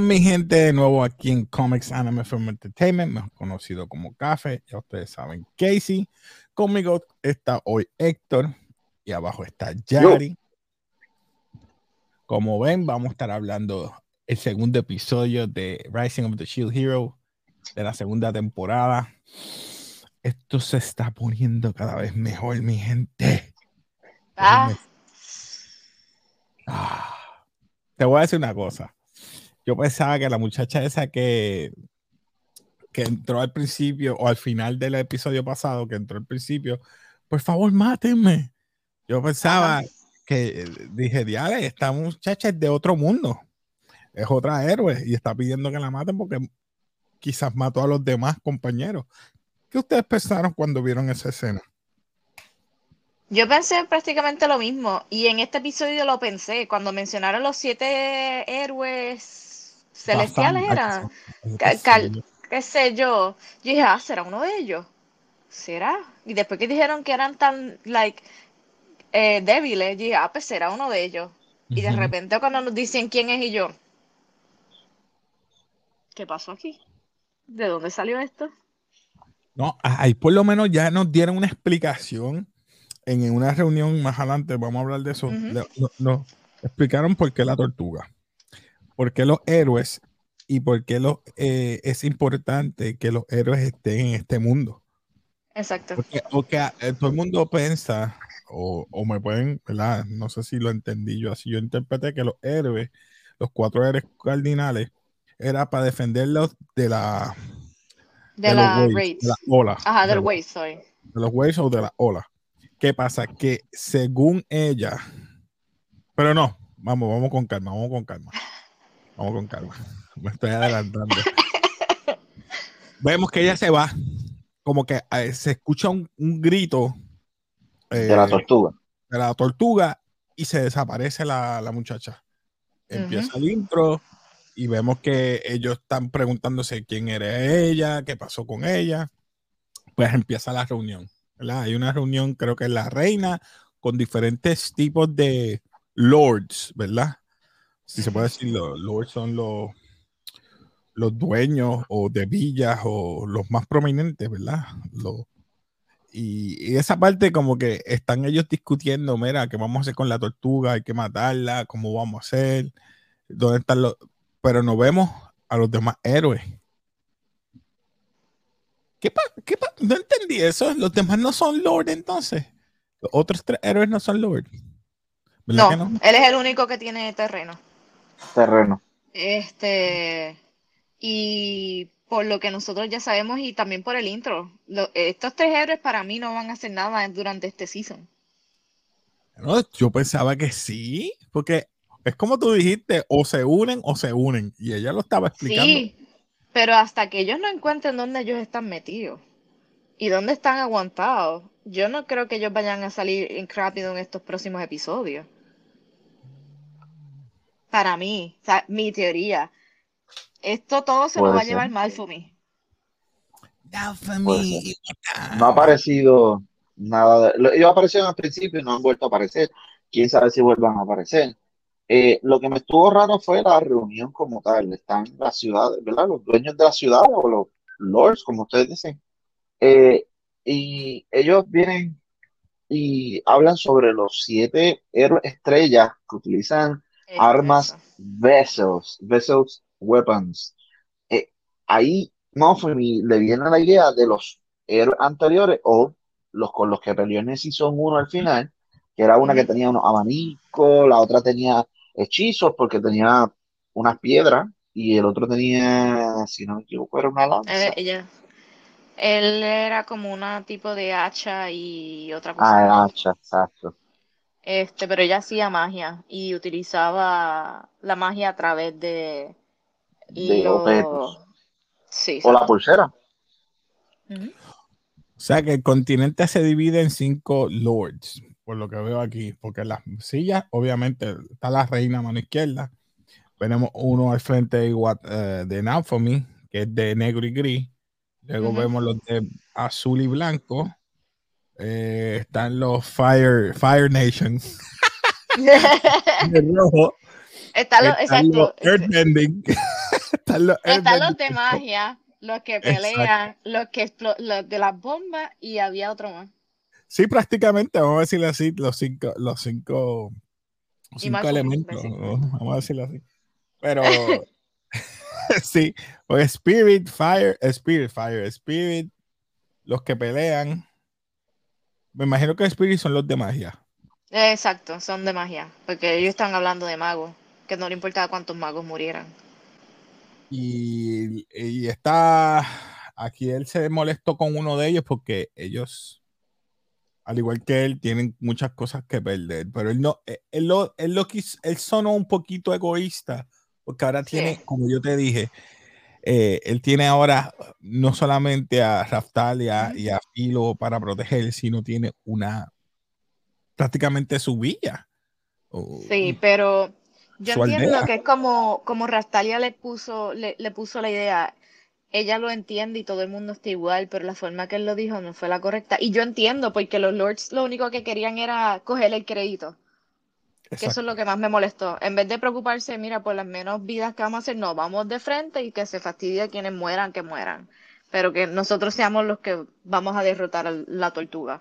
Mi gente, de nuevo aquí en Comics Anime Film Entertainment, mejor conocido como Café. Ya ustedes saben, Casey. Conmigo está hoy Héctor y abajo está Yari. Como ven, vamos a estar hablando el segundo episodio de Rising of the Shield Hero de la segunda temporada. Esto se está poniendo cada vez mejor, mi gente. Ah, Ah, te voy a decir una cosa. Yo pensaba que la muchacha esa que, que entró al principio o al final del episodio pasado, que entró al principio, por favor, mátenme. Yo pensaba que dije, diale, esta muchacha es de otro mundo. Es otra héroe y está pidiendo que la maten porque quizás mató a los demás compañeros. ¿Qué ustedes pensaron cuando vieron esa escena? yo pensé prácticamente lo mismo y en este episodio lo pensé cuando mencionaron los siete héroes celestiales eran, qué sé yo, yo dije, ah, será uno de ellos, será y después que dijeron que eran tan like eh, débiles, yo dije, ah, pues será uno de ellos. Y de repente cuando nos dicen quién es y yo, ¿qué pasó aquí? ¿De dónde salió esto? No, ahí por lo menos ya nos dieron una explicación. En una reunión más adelante, vamos a hablar de eso. Le- no- Nos explicaron por qué la tortuga, por qué los héroes y por qué los, eh, es importante que los héroes estén en este mundo. Exacto. Porque, porque, eh, todo el mundo piensa, o, o me pueden, ¿verdad? No sé si lo entendí yo así. Yo interpreté que los héroes, los cuatro héroes cardinales, era para defenderlos de la De los la waves, raids. de la ola. Ajá, de del la- Waze, sorry. de los waves o de la ola. ¿Qué pasa? Que según ella, pero no, vamos, vamos con calma, vamos con calma. Vamos con calma. Me estoy adelantando. Vemos que ella se va, como que eh, se escucha un, un grito eh, de la tortuga. de la tortuga y se desaparece la, la muchacha. Empieza el intro y vemos que ellos están preguntándose quién era ella, qué pasó con ella. Pues empieza la reunión. ¿verdad? Hay una reunión, creo que es la reina, con diferentes tipos de lords, ¿verdad? Si se puede decir, los lords son los, los dueños o de villas o los más prominentes, ¿verdad? Los, y, y esa parte como que están ellos discutiendo, mira, ¿qué vamos a hacer con la tortuga? Hay que matarla, ¿cómo vamos a hacer? ¿Dónde están los...? Pero no vemos a los demás héroes. ¿Qué pasa? ¿Qué pa- No entendí eso. Los demás no son Lord entonces. Los otros tres héroes no son Lord. ¿Verdad No, no? él es el único que tiene terreno. Terreno. Este, y por lo que nosotros ya sabemos y también por el intro, lo- estos tres héroes para mí no van a hacer nada durante este season. No, yo pensaba que sí, porque es como tú dijiste, o se unen o se unen. Y ella lo estaba explicando. Sí, pero hasta que ellos no encuentren dónde ellos están metidos y dónde están aguantados, yo no creo que ellos vayan a salir en rápido en estos próximos episodios. Para mí, o sea, mi teoría. Esto todo se lo va a llevar Puede me. No ha aparecido nada. De, lo- ellos aparecieron al principio y no han vuelto a aparecer. Quién sabe si vuelvan a aparecer. Eh, lo que me estuvo raro fue la reunión como tal. Están las ciudades, ¿verdad? Los dueños de la ciudad o los lords, como ustedes dicen. Eh, y ellos vienen y hablan sobre los siete héroes estrellas que utilizan armas, Eso. vessels, vessels, weapons. Eh, ahí Montgomery le viene la idea de los héroes anteriores o los con los que peleó en el Season 1 al final, que era una que tenía unos abanicos, la otra tenía hechizos porque tenía unas piedras y el otro tenía, si no me equivoco, era una lanza. Eh, ella. Él era como una tipo de hacha y otra cosa. Ah, hacha, exacto. Este, pero ella hacía magia y utilizaba la magia a través de De objetos. Sí, O la pulsera. O sea que el continente se divide en cinco lords, por lo que veo aquí, porque las sillas, obviamente, está la reina a mano izquierda. Tenemos uno al frente de, eh, de Naomi, que es de negro y gris. Luego vemos los de azul y blanco. Eh, están los Fire, Fire Nation de rojo. Está lo, exacto. Earthbending. Están los, los de magia, los que pelean, los que los de las bombas y había otro más. Sí, prácticamente, vamos a decirle así, los cinco, los cinco, cinco elementos, vamos a decirlo así. Pero sí, pues Spirit, Fire, Spirit, Fire, Spirit, los que pelean. Me imagino que Spirit son los de magia. Exacto, son de magia, porque ellos están hablando de magos, que no le importaba cuántos magos murieran. Y, y está, aquí él se molestó con uno de ellos porque ellos, al igual que él, tienen muchas cosas que perder, pero él no, eh, él, lo, él, lo él sonó un poquito egoísta, porque ahora tiene, como yo te dije, eh, él tiene ahora no solamente a Raftalia y a Filo para proteger, sino tiene una prácticamente su villa. sí, pero yo entiendo que es como, como Raftalia le puso, le, puso la idea. Ella lo entiende y todo el mundo está igual, pero la forma que él lo dijo no fue la correcta. Y yo entiendo, porque los Lords lo único que querían era coger el crédito. Que eso es lo que más me molestó. En vez de preocuparse, mira, por las menos vidas que vamos a hacer, no, vamos de frente y que se fastidie quienes mueran, que mueran. Pero que nosotros seamos los que vamos a derrotar a la tortuga.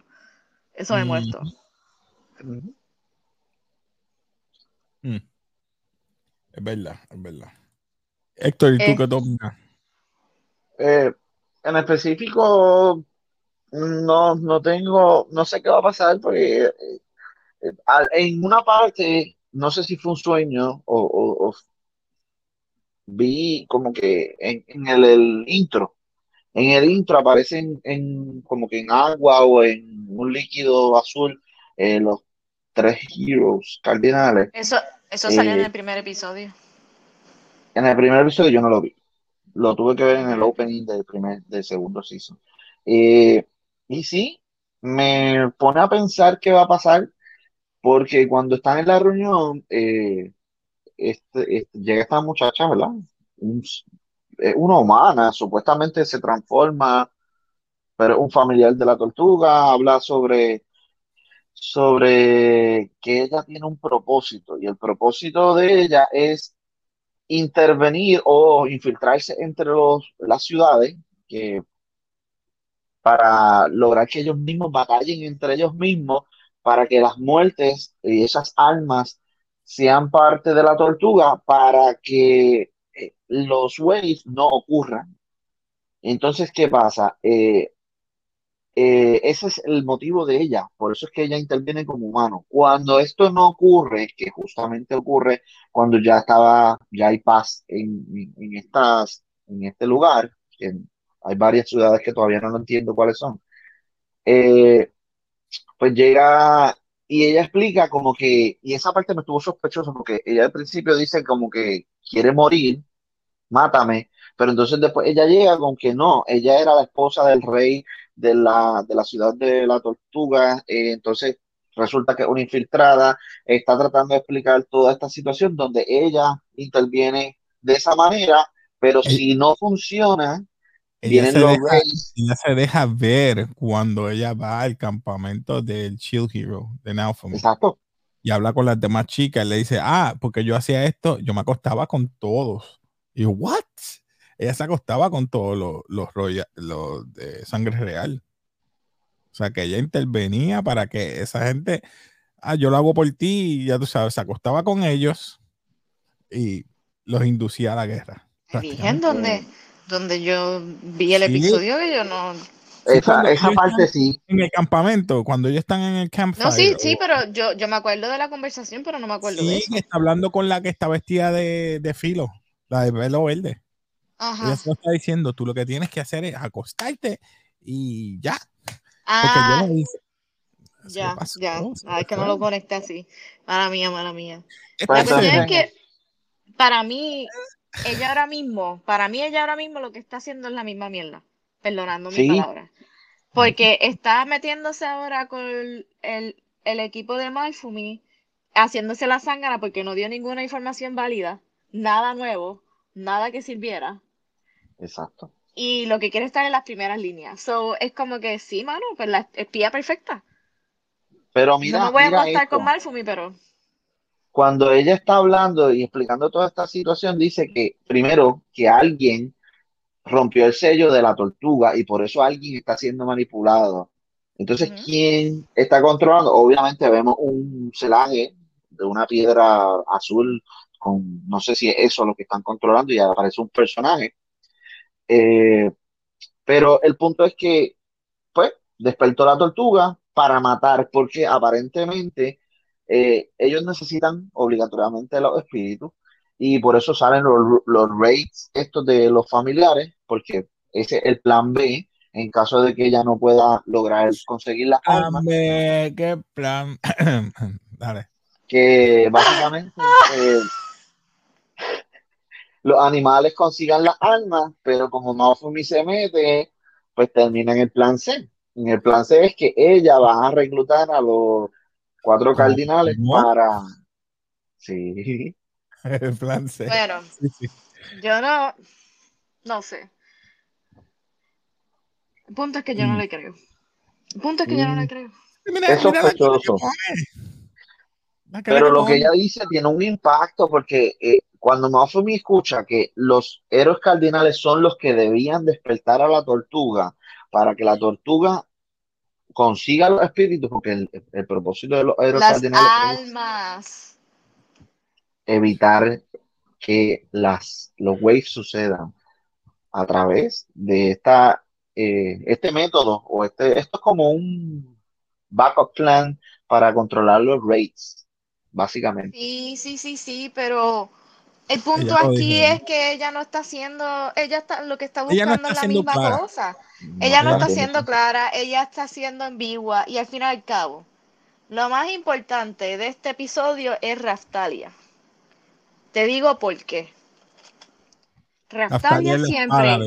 Eso me molestó. Mm. Es verdad, es verdad. Héctor, ¿y tú eh, qué opinas? Eh, en específico, no, no tengo, no sé qué va a pasar porque eh, en una parte, no sé si fue un sueño o, vi como que en, el, intro, en el intro aparecen en, como que en agua o en un líquido azul eh, los tres heroes cardinales. Eso, eso salió en eh, el primer episodio. En el primer episodio yo no lo vi. Lo tuve que ver en el opening del primer, del segundo season. Eh, y sí, me pone a pensar qué va a pasar porque cuando están en la reunión, eh, este, este, llega esta muchacha, ¿verdad? una humana, supuestamente se transforma, pero un familiar de la tortuga, habla sobre, sobre que ella tiene un propósito y el propósito de ella es intervenir o infiltrarse entre los, las ciudades para lograr que ellos mismos batallen entre ellos mismos para que las muertes y esas almas sean parte de la tortuga para que eh, los waves no ocurran. Entonces, ¿qué pasa? Eh, eh, ese es el motivo de ella, por eso es que ella interviene como humano. Cuando esto no ocurre, que justamente ocurre cuando ya estaba, ya hay paz en, en, estas, en este lugar, hay varias ciudades que todavía no entiendo cuáles son, eh, pues llega y ella explica como que, y esa parte me estuvo sospechoso porque ella al principio dice como que quiere morir, mátame, pero entonces después ella llega con que no, ella era la esposa del rey de la, de la ciudad de la tortuga, eh, entonces resulta que una infiltrada está tratando de explicar toda esta situación donde ella interviene de esa manera, pero eh, si no funciona, ella se, deja, se, deja, ver cuando ella va al campamento del Chill Hero de Naufami. Exacto. Y habla con las demás chicas. Le dice, ah, porque yo hacía esto, yo me acostaba con todos. Y yo, ¿what? Ella se acostaba con todos los, los, los de sangre real. O sea, que ella intervenía para que esa gente, ah, yo lo hago por ti, y ya tú sabes, se acostaba con ellos y los inducía a la guerra. ¿En dónde? Donde yo vi el episodio que yo no... Esa, esa parte sí. En el campamento, cuando ellos están en el campfire. No, sí, sí, pero yo, yo me acuerdo de la conversación, pero no me acuerdo de eso. está hablando con la que está vestida de, de filo, la de pelo verde. Ajá. Ella se está diciendo, tú lo que tienes que hacer es acostarte y ya. Ah, Porque yo Ya, ya. Ah, es que no lo conecté así. Mala mía, mala mía. La cuestión es que para mí ella ahora mismo, para mí ella ahora mismo lo que está haciendo es la misma mierda, perdonando mi palabra. Porque está metiéndose ahora con el, equipo de Malfumi, haciéndose la zángana porque no dio ninguna información válida, nada nuevo, nada que sirviera. Exacto. Y lo que quiere estar en las primeras líneas. So, es como que sí, mano, pues la espía perfecta. Pero mira, no me voy a acostar con Malfumi, pero cuando ella está hablando y explicando toda esta situación, dice que primero que alguien rompió el sello de la tortuga y por eso alguien está siendo manipulado. Entonces, ¿quién está controlando? Obviamente vemos un celaje de una piedra azul con, no sé si es eso lo que están controlando y aparece un personaje. Eh, pero el punto es que, pues, despertó la tortuga para matar, porque aparentemente eh, ellos necesitan obligatoriamente los espíritus y por eso salen los, los raids estos de los familiares, porque ese es el plan B en caso de que ella no pueda lograr conseguir las armas. ¿Qué plan? Dale. Que básicamente eh, los animales consigan las armas, pero como Naofumi se mete, pues termina en el plan C. En el plan C es que ella va a reclutar a los cuatro cardinales para... Sí. El plan C. Bueno, yo no, no sé. El punto es que yo no mm. le creo. El punto es que yo no le mm. creo. es sospechoso. Pero lo que ella dice tiene un impacto porque eh, cuando Mafumi escucha que los héroes cardinales son los que debían despertar a la tortuga para que la tortuga consiga los espíritus, porque el, propósito de los héroes es evitar que las, los waves sucedan a través de esta, eh, este método, o este, esto es como un backup plan para controlar los rates, básicamente. Sí, sí, sí, sí, pero el punto aquí es que ella no está haciendo, ella está, lo que está buscando es la misma cosa. ella no está siendo clara, ella está siendo ambigua y al fin y al cabo, lo más importante de este episodio es Raftalia. Te digo por qué. Raftalia siempre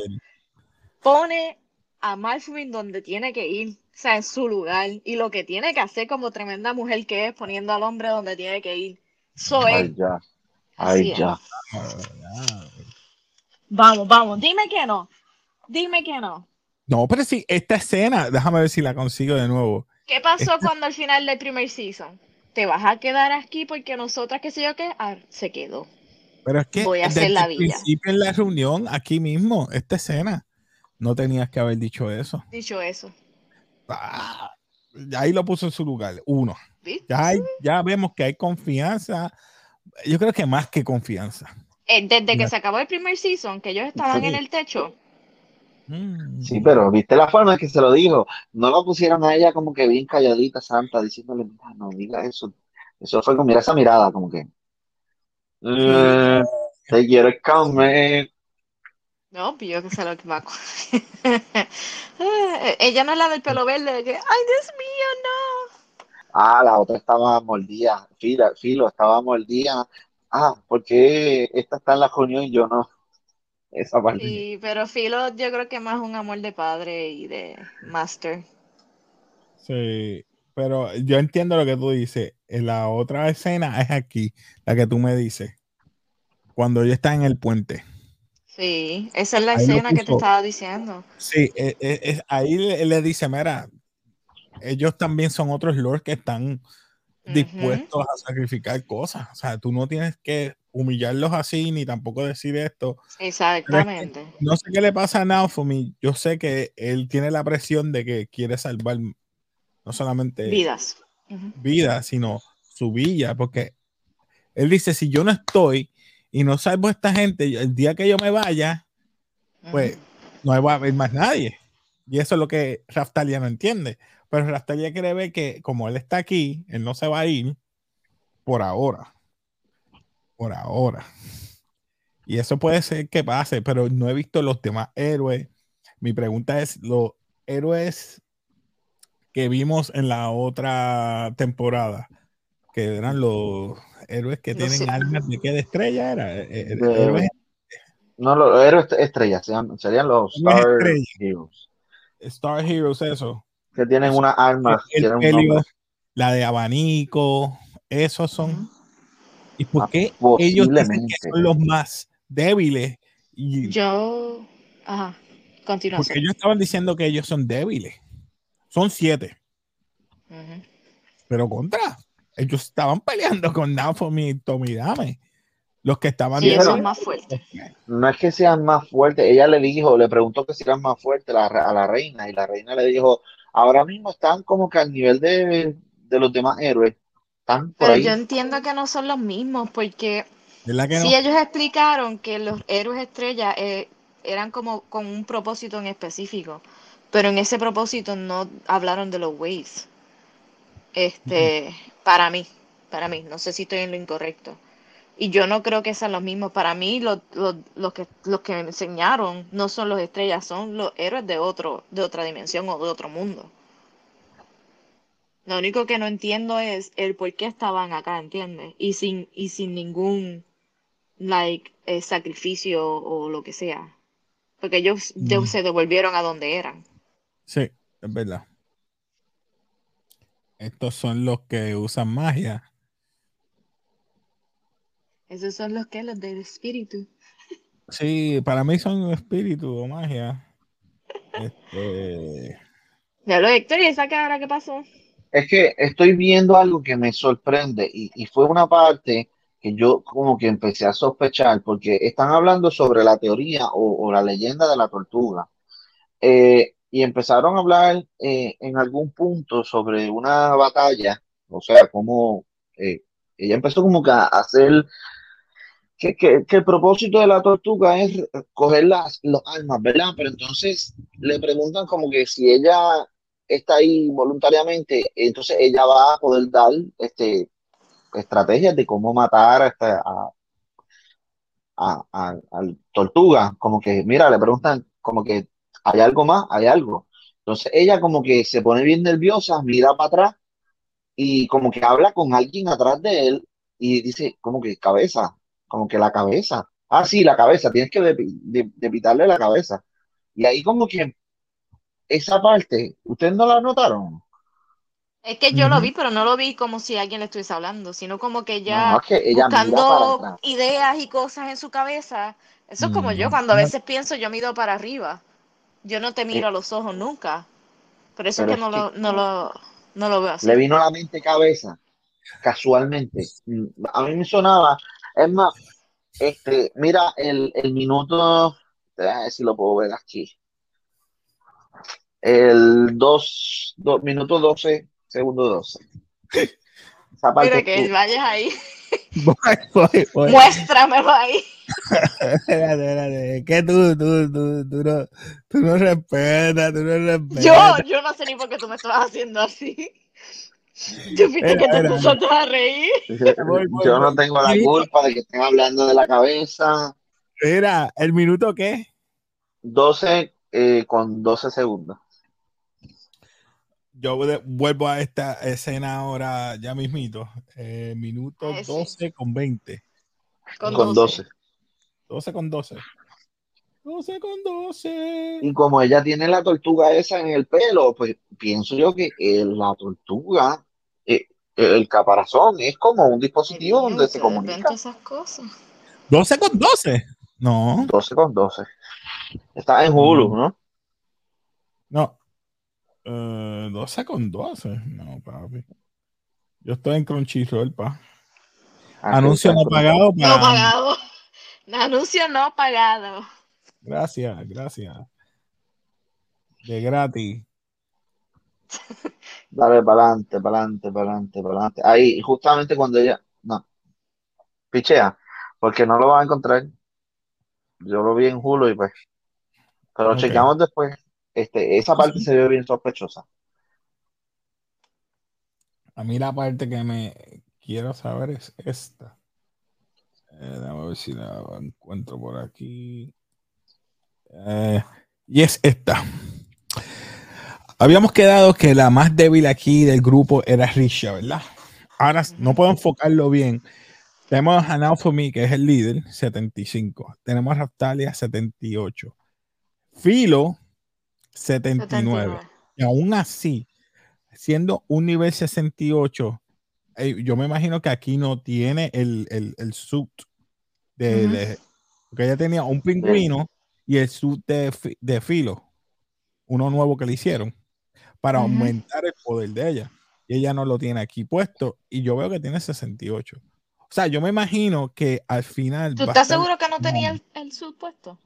pone a Malfumin donde tiene que ir, o sea, en su lugar, y lo que tiene que hacer como tremenda mujer que es, poniendo al hombre donde tiene que ir. Ya. Ay, ya. Vamos, vamos, dime que no. Dime que no. No, pero sí, esta escena, déjame ver si la consigo de nuevo. ¿Qué pasó cuando al final del primer season? te vas a quedar aquí porque nosotras, qué sé yo qué, ah, se quedó. Pero es que voy a hacer la vida. principio en la reunión, aquí mismo, esta escena, no tenías que haber dicho eso. Dicho eso. Ah, ahí lo puso en su lugar, uno. Ya, ya vemos que hay confianza. Yo creo que más que confianza. Eh, desde que se acabó el primer season, que ellos estaban en el techo, Mm. Sí, pero viste la forma en que se lo dijo. No lo pusieron a ella como que bien calladita, santa, diciéndole, no diga eso. Eso fue con mira esa mirada, como que. Eh, te quiero comer. No, pillo que se lo que va Ella no es la del pelo verde, que, ay, Dios mío, no. Ah, la otra estaba mordida. Filo, filo estaba mordida. Ah, porque esta está en la reunión y yo no? esa parte. Sí, pero Philo yo creo que más un amor de padre y de master. Sí, pero yo entiendo lo que tú dices. En la otra escena es aquí, la que tú me dices. Cuando ella está en el puente. Sí, esa es la escena que te estaba diciendo. Sí, e, e, ahí le, dice, mira, ellos también son otros lords que están dispuestos a sacrificar cosas. O sea, tú no tienes que humillarlos así, ni tampoco decir esto. Exactamente. no sé qué le pasa a Naofumi. Yo sé que él tiene la presión de que quiere salvar no solamente vidas, vidas, sino su villa, porque él dice, si yo no estoy y no salvo a esta gente, el día que yo me vaya, pues no va a haber más nadie. Y eso es lo que Raftalia no entiende. Pero Raftalia cree ver que como él está aquí, él no se va a ir por ahora por ahora. Y eso puede ser que pase, pero no he visto los demás héroes. Mi pregunta es, ¿los héroes que vimos en la otra temporada, que eran los héroes que tienen armas de qué de estrella era? Eh, eh, no, los héroes estrellas, serían, los Star Heroes. Star Heroes, eso. Que tienen una arma. la de abanico, esos son. ¿Y por qué ellos dicen que son los más débiles? Y, Yo, ajá, continúa. Porque ellos estaban diciendo que ellos son débiles. Son siete. Pero contra, ellos estaban peleando con Naomi y Tomidame. Los que estaban sí, son más fuertes. No es que sean más fuertes. Ella le dijo, le preguntó que si eran más fuertes a la reina y la reina le dijo, ahora mismo están como que al nivel de, los demás héroes. Están Pero yo entiendo que no son los mismos porque si ellos explicaron que los héroes estrellas eh, eran como con un propósito en específico, pero en ese propósito no hablaron de los waves. Este, para mí, para mí, no sé si estoy en lo incorrecto. Y yo no creo que sean los mismos. Para mí, los, que, los que me enseñaron no son los estrellas, son los héroes de, otro, de otra dimensión o de otro mundo. Lo único que no entiendo es el por qué estaban acá, ¿entiendes? Y sin, y sin ningún like eh, sacrificio o lo que sea. Porque ellos, ellos se devolvieron a donde eran. Sí, es verdad. Estos son los que usan magia. Esos son los que, los del espíritu. Sí, para mí son espíritu o magia. Este... Ya lo Héctor, ¿y esa cara qué pasó? Es que estoy viendo algo que me sorprende y, fue una parte que yo como que empecé a sospechar porque están hablando sobre la teoría o, la leyenda de la tortuga. Eh, y empezaron a hablar eh, en algún punto sobre una batalla, o sea, como eh, ella empezó como que a hacer que, que, el propósito de la tortuga es coger las los armas, ¿verdad? Pero entonces le preguntan como que si ella está ahí voluntariamente, entonces ella va a poder dar este, estrategias de cómo matar a, a, a, a, tortuga, como que, mira, le preguntan como que hay algo más, hay algo. Entonces ella como que se pone bien nerviosa, mira para atrás y como que habla con alguien atrás de él y dice como que cabeza, como que la cabeza. Ah, sí, la cabeza, tienes que depitarle la cabeza. Y ahí como que esa parte, ¿ustedes no la notaron? Es que yo lo vi, pero no lo vi como si alguien le estuviese hablando, sino como que ella, buscando ideas y cosas en su cabeza. Eso es como yo, cuando a veces pienso, yo mido para arriba. Yo no te miro a los ojos nunca. Por eso es que, no, lo, no, lo, no lo veo así. Le vino a la mente cabeza, casualmente. A mí me sonaba, es más, este, mira, el, el minuto, a ver si lo puedo ver aquí. El 2, minuto 12, segundo 12. Mira que vayas ahí. Muéstramelo ahí. espérate, espérate. Que tú, tú, tú, tú no, tú no respetas, tú no respetas. Yo, yo no sé ni por qué tú me estabas haciendo así. Yo que te empezaste a reír. Yo, no tengo la culpa de que estén hablando de la cabeza. Mira, ¿el minuto qué? 12 eh, con 12 segundos. Yo vuelvo a esta escena ahora ya mismito. Eh, minuto 12 con 20. Con, 12. 12 con 12. 12 con 12. Y como ella tiene la tortuga esa en el pelo, pues pienso yo que la tortuga, eh, el caparazón, es como un dispositivo donde se comunica. esas cosas. 12 con 12. No. 12 con 12. Está en Hulu, ¿no? No. 12 eh, con 12. No, papi. Yo estoy en Crunchyroll, pa. Anuncio no pagado. No pagado. Anuncio no pagado. Gracias, gracias. De gratis. Dale para adelante, para adelante, para adelante, para adelante. Ahí, justamente cuando ella. No. Pichea, porque no lo va a encontrar. Yo lo vi en Hulu y pues. Pero chequeamos después. Este, esa parte se ve bien sospechosa. A mí la parte que me quiero saber es esta. Eh, a ver si la encuentro por aquí. Eh, y es esta. Habíamos quedado que la más débil aquí del grupo era Risha, ¿verdad? Ahora no puedo enfocarlo bien. Tenemos a Naofumi, que es el líder, 75. Tenemos a Raptalia, 78. Filo, 79. Y aún así, siendo un nivel 68, yo me imagino que aquí no tiene el, el, el suit de, porque ella tenía un pingüino y el suit de, filo, uno nuevo que le hicieron, para aumentar el poder de ella. y ella no lo tiene aquí puesto y yo veo que tiene 68. O sea, yo me imagino que al final... ¿Tú estás seguro que no tenía el, el puesto?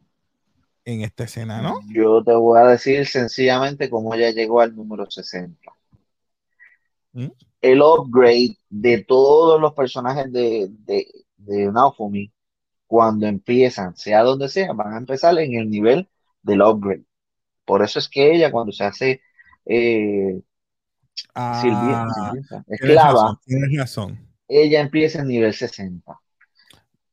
En esta escena, ¿no? Yo te voy a decir sencillamente cómo ella llegó al número 60. ¿Mm? El upgrade de todos los personajes de, de, de Naofumi, cuando empiezan, sea donde sea, van a empezar en el nivel del upgrade. Por eso es que ella cuando se hace eh, ah, esclava, ella empieza en nivel 60.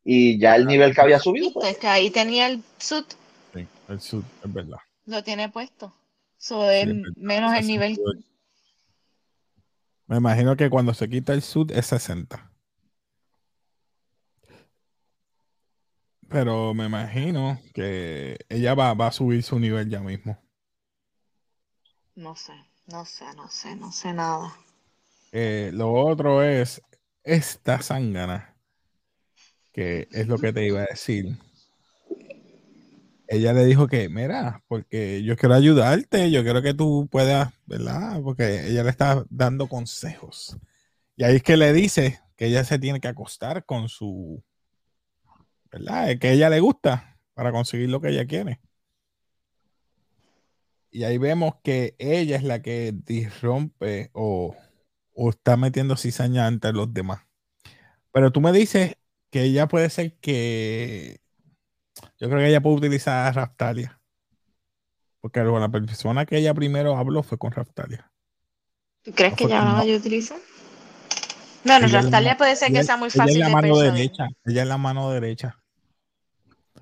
Y ya el nivel que había subido. Pues. Es que ahí tenía el suit. Sí, el suit, es verdad. Lo tiene puesto. So, es menos el nivel. Me imagino que cuando se quita el suit es 60. Pero me imagino que ella va, va a subir su nivel ya mismo. No sé, no sé, no sé, no sé nada. Eh, lo otro es esta zángana, que es lo que te iba a decir. Ella le dijo que, mira, porque yo quiero ayudarte, yo quiero que tú puedas, ¿verdad? Porque ella le está dando consejos. Y ahí es que le dice que ella se tiene que acostar con su, ¿verdad? Que ella le gusta para conseguir lo que ella quiere. Y ahí vemos que ella es la que disrompe o, está metiendo cizaña entre los demás. Pero tú me dices que ella puede ser que. Yo creo que ella puede utilizar a Raftalia. Porque la persona que ella primero habló fue con Raftalia. ¿Tú crees que ella no la vaya a utilizar? Bueno, Raftalia puede ser que sea muy fácil ella es la mano derecha. Ella es la mano derecha.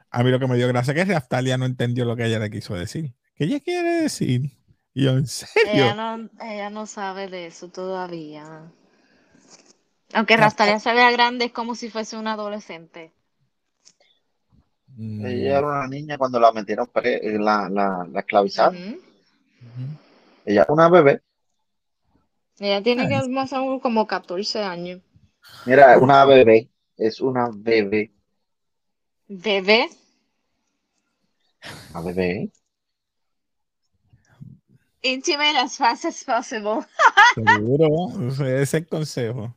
A mí lo que me dio gracia es que Raftalia no entendió lo que ella le quiso decir. ¿Qué ella quiere decir? Y yo, ¿en serio? Ella no, sabe de eso todavía. Aunque Rastalia se vea grande, es como si fuese una adolescente. Mm. Ella era una niña cuando la metieron, eh, la, la, la esclavizaron. Ella es una bebé. Ella tiene que más como 14 años. Mira, una bebé. Es una bebé. ¿Bebé? Una bebé. Intimate as fast as possible. Seguro, ese es el consejo.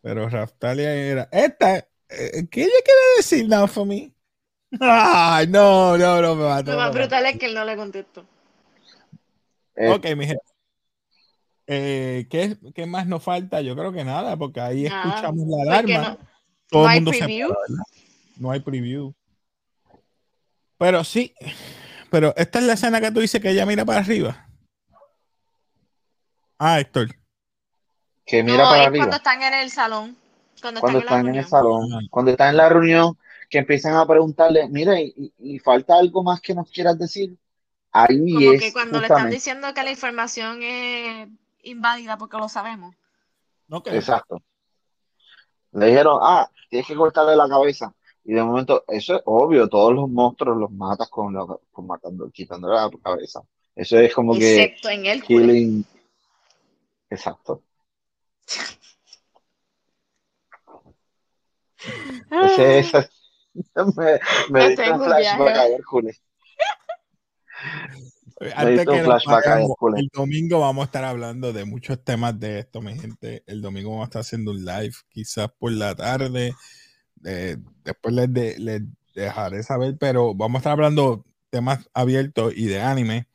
Pero Raftalia era. Esta, eh, ¿qué ella quiere decir now for me? Ay, no, no, no me va a Lo más brutal es que él no le contestó. Eh, ok, mi gente. Eh, ¿qué, ¿qué, más nos falta? Yo creo que nada, porque ahí escuchamos la alarma. No, Todo el mundo preview. Se no hay preview. Pero sí, pero esta es la escena que tú dices que ella mira para arriba. Ah, Héctor. Que mira para arriba. Cuando están en el salón. Cuando, están, en, el salón. Cuando están en la reunión, que empiezan a preguntarle, mira, y, falta algo más que nos quieras decir. Ahí Como es. que cuando le están diciendo que la información es inválida porque lo sabemos. Exacto. Le dijeron, ah, tienes que cortarle la cabeza. Y de momento, eso es obvio, todos los monstruos los matas con, con matando, quitándole la cabeza. Eso es como que. Excepto en el killing, Exacto. Ese, ese, me, me diste un flashback a Hércules. Antes que vayamos, el domingo vamos a estar hablando de muchos temas de esto, mi gente. El domingo vamos a estar haciendo un live, quizás por la tarde. después les, les, dejaré saber, pero vamos a estar hablando temas abiertos y de anime,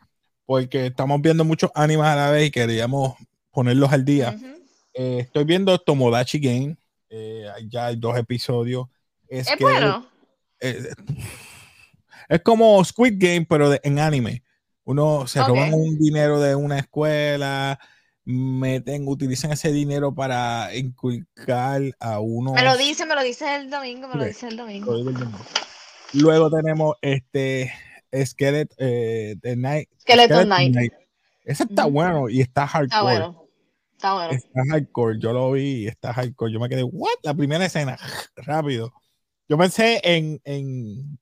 porque estamos viendo muchos animes a la vez y queríamos ponerlos al día. Eh, estoy viendo Tomodachi Game. Eh, ya hay dos episodios. Es, bueno. Eh, es como Squid Game, pero en anime. Uno se roba un dinero de una escuela, meten, utilizan ese dinero para inculcar a uno. Me lo dice, me lo dice el domingo, me lo dice el domingo. Luego tenemos este Skeleton, eh, Night. Skeleton, Night. Ese está bueno y está hardcore. Está bueno. Está bueno. Está hardcore. Yo lo vi y está hardcore. Yo me quedé, ¿what? La primera escena, rápido. Yo pensé en, en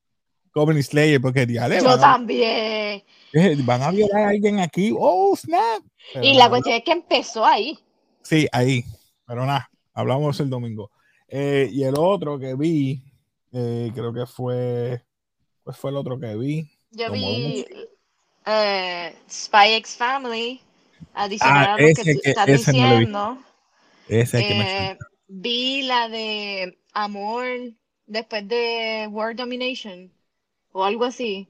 Goblin Slayer porque ya Yo también. Van a violar a alguien aquí. Oh, snap. y la cuestión es que empezó ahí. Sí, ahí. Pero nada, hablamos el domingo. Eh, y el otro que vi, eh, creo que fue. Pues fue el otro que vi. Yo vi uh, Spy X Family. adicional a lo que, tú estás diciendo. ese que me eh, vi la de Amor después de World Domination o algo así.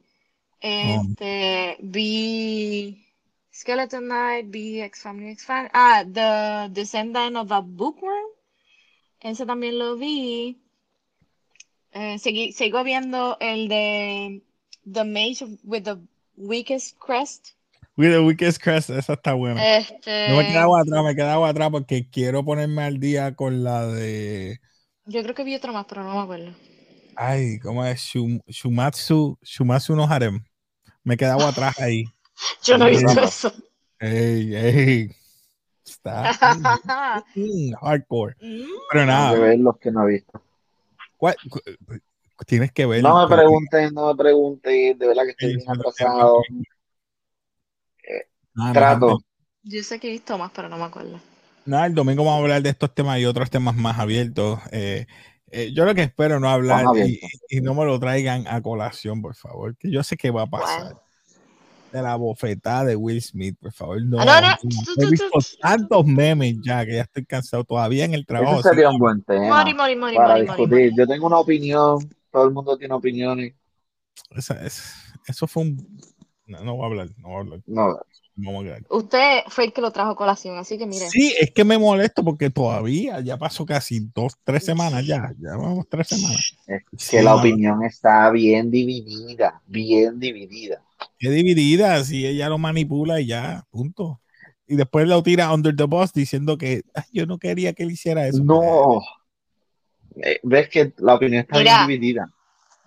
Oh. Este, vi Skeleton Knight, vi X Family X Family. Ah, The Descendant of a Bookworm. Ese también lo vi. Eh, sigo viendo el de The Mage with the Weakest Crest. With the Weakest Crest, esa está buena. Este... No me quedaba atrás, me quedaba atrás porque quiero ponerme al día con la de. Yo creo que vi otra más, pero no me acuerdo. Ay, ¿cómo es? Shumatsu, Shumatsu no Harem. Me quedaba atrás ahí. Yo no he visto eso. Ey, ey. Está hardcore. Mm. Pero nada. Que ver los que no he visto. Tienes que ver. No me pregunten, no me pregunten. De verdad que estoy bien atrasado. trato. Yo sé que he visto más, pero no me acuerdo. Nada, el domingo vamos a hablar de estos temas y otros temas más abiertos. Eh, eh, yo lo que espero no hablar y, no me lo traigan a colación, por favor, que yo sé que va a pasar. De la bofetada de Will Smith, por favor. No, ah, He visto tantos memes ya que ya estoy cansado todavía en el trabajo. Eso sería un buen tema para discutir. Yo tengo una opinión, todo el mundo tiene opiniones. eso fue un. No, voy a hablar, no voy a hablar. No, Usted fue el que lo trajo a colación, así que mire. Sí, es que me molesto porque todavía ya pasó casi dos, tres semanas ya, ya vamos tres semanas. Es que la opinión está bien dividida, bien dividida. Qué dividida, si ella lo manipula y ya, punto. Y después lo tira under the bus diciendo que yo no quería que él hiciera eso. No. Eh, ves que la opinión está bien dividida.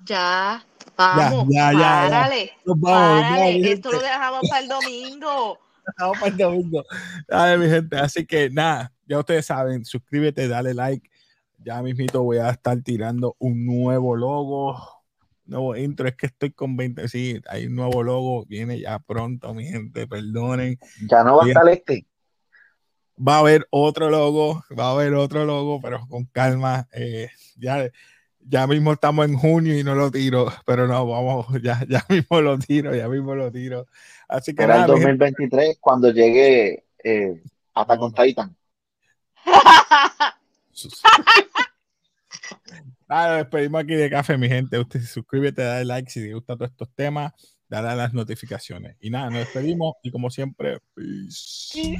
Ya, Vamos, ya, ya, párale, párale. Esto lo dejamos para el domingo. Dejamos para el domingo. Dale, mi gente. Así que nada, ya ustedes saben, suscríbete, dale like. Ya mismito voy a estar tirando un nuevo logo, nuevo intro. Es que estoy con 20. Sí, hay un nuevo logo, viene ya pronto, mi gente, perdonen. Ya no va a estar este. Va a haber otro logo, va a haber otro logo, pero con calma. Eh, ya ya mismo estamos en junio y no lo tiro, pero no, vamos, ya, ya mismo lo tiro, ya mismo lo tiro. Así que Era el 2023 cuando llegue eh, Attack on Titan. Nada, despedimos aquí de café, mi gente. Usted suscríbete, dale like si te gustan todos estos temas, dale a las notificaciones. Y nada, nos despedimos y como siempre, peace.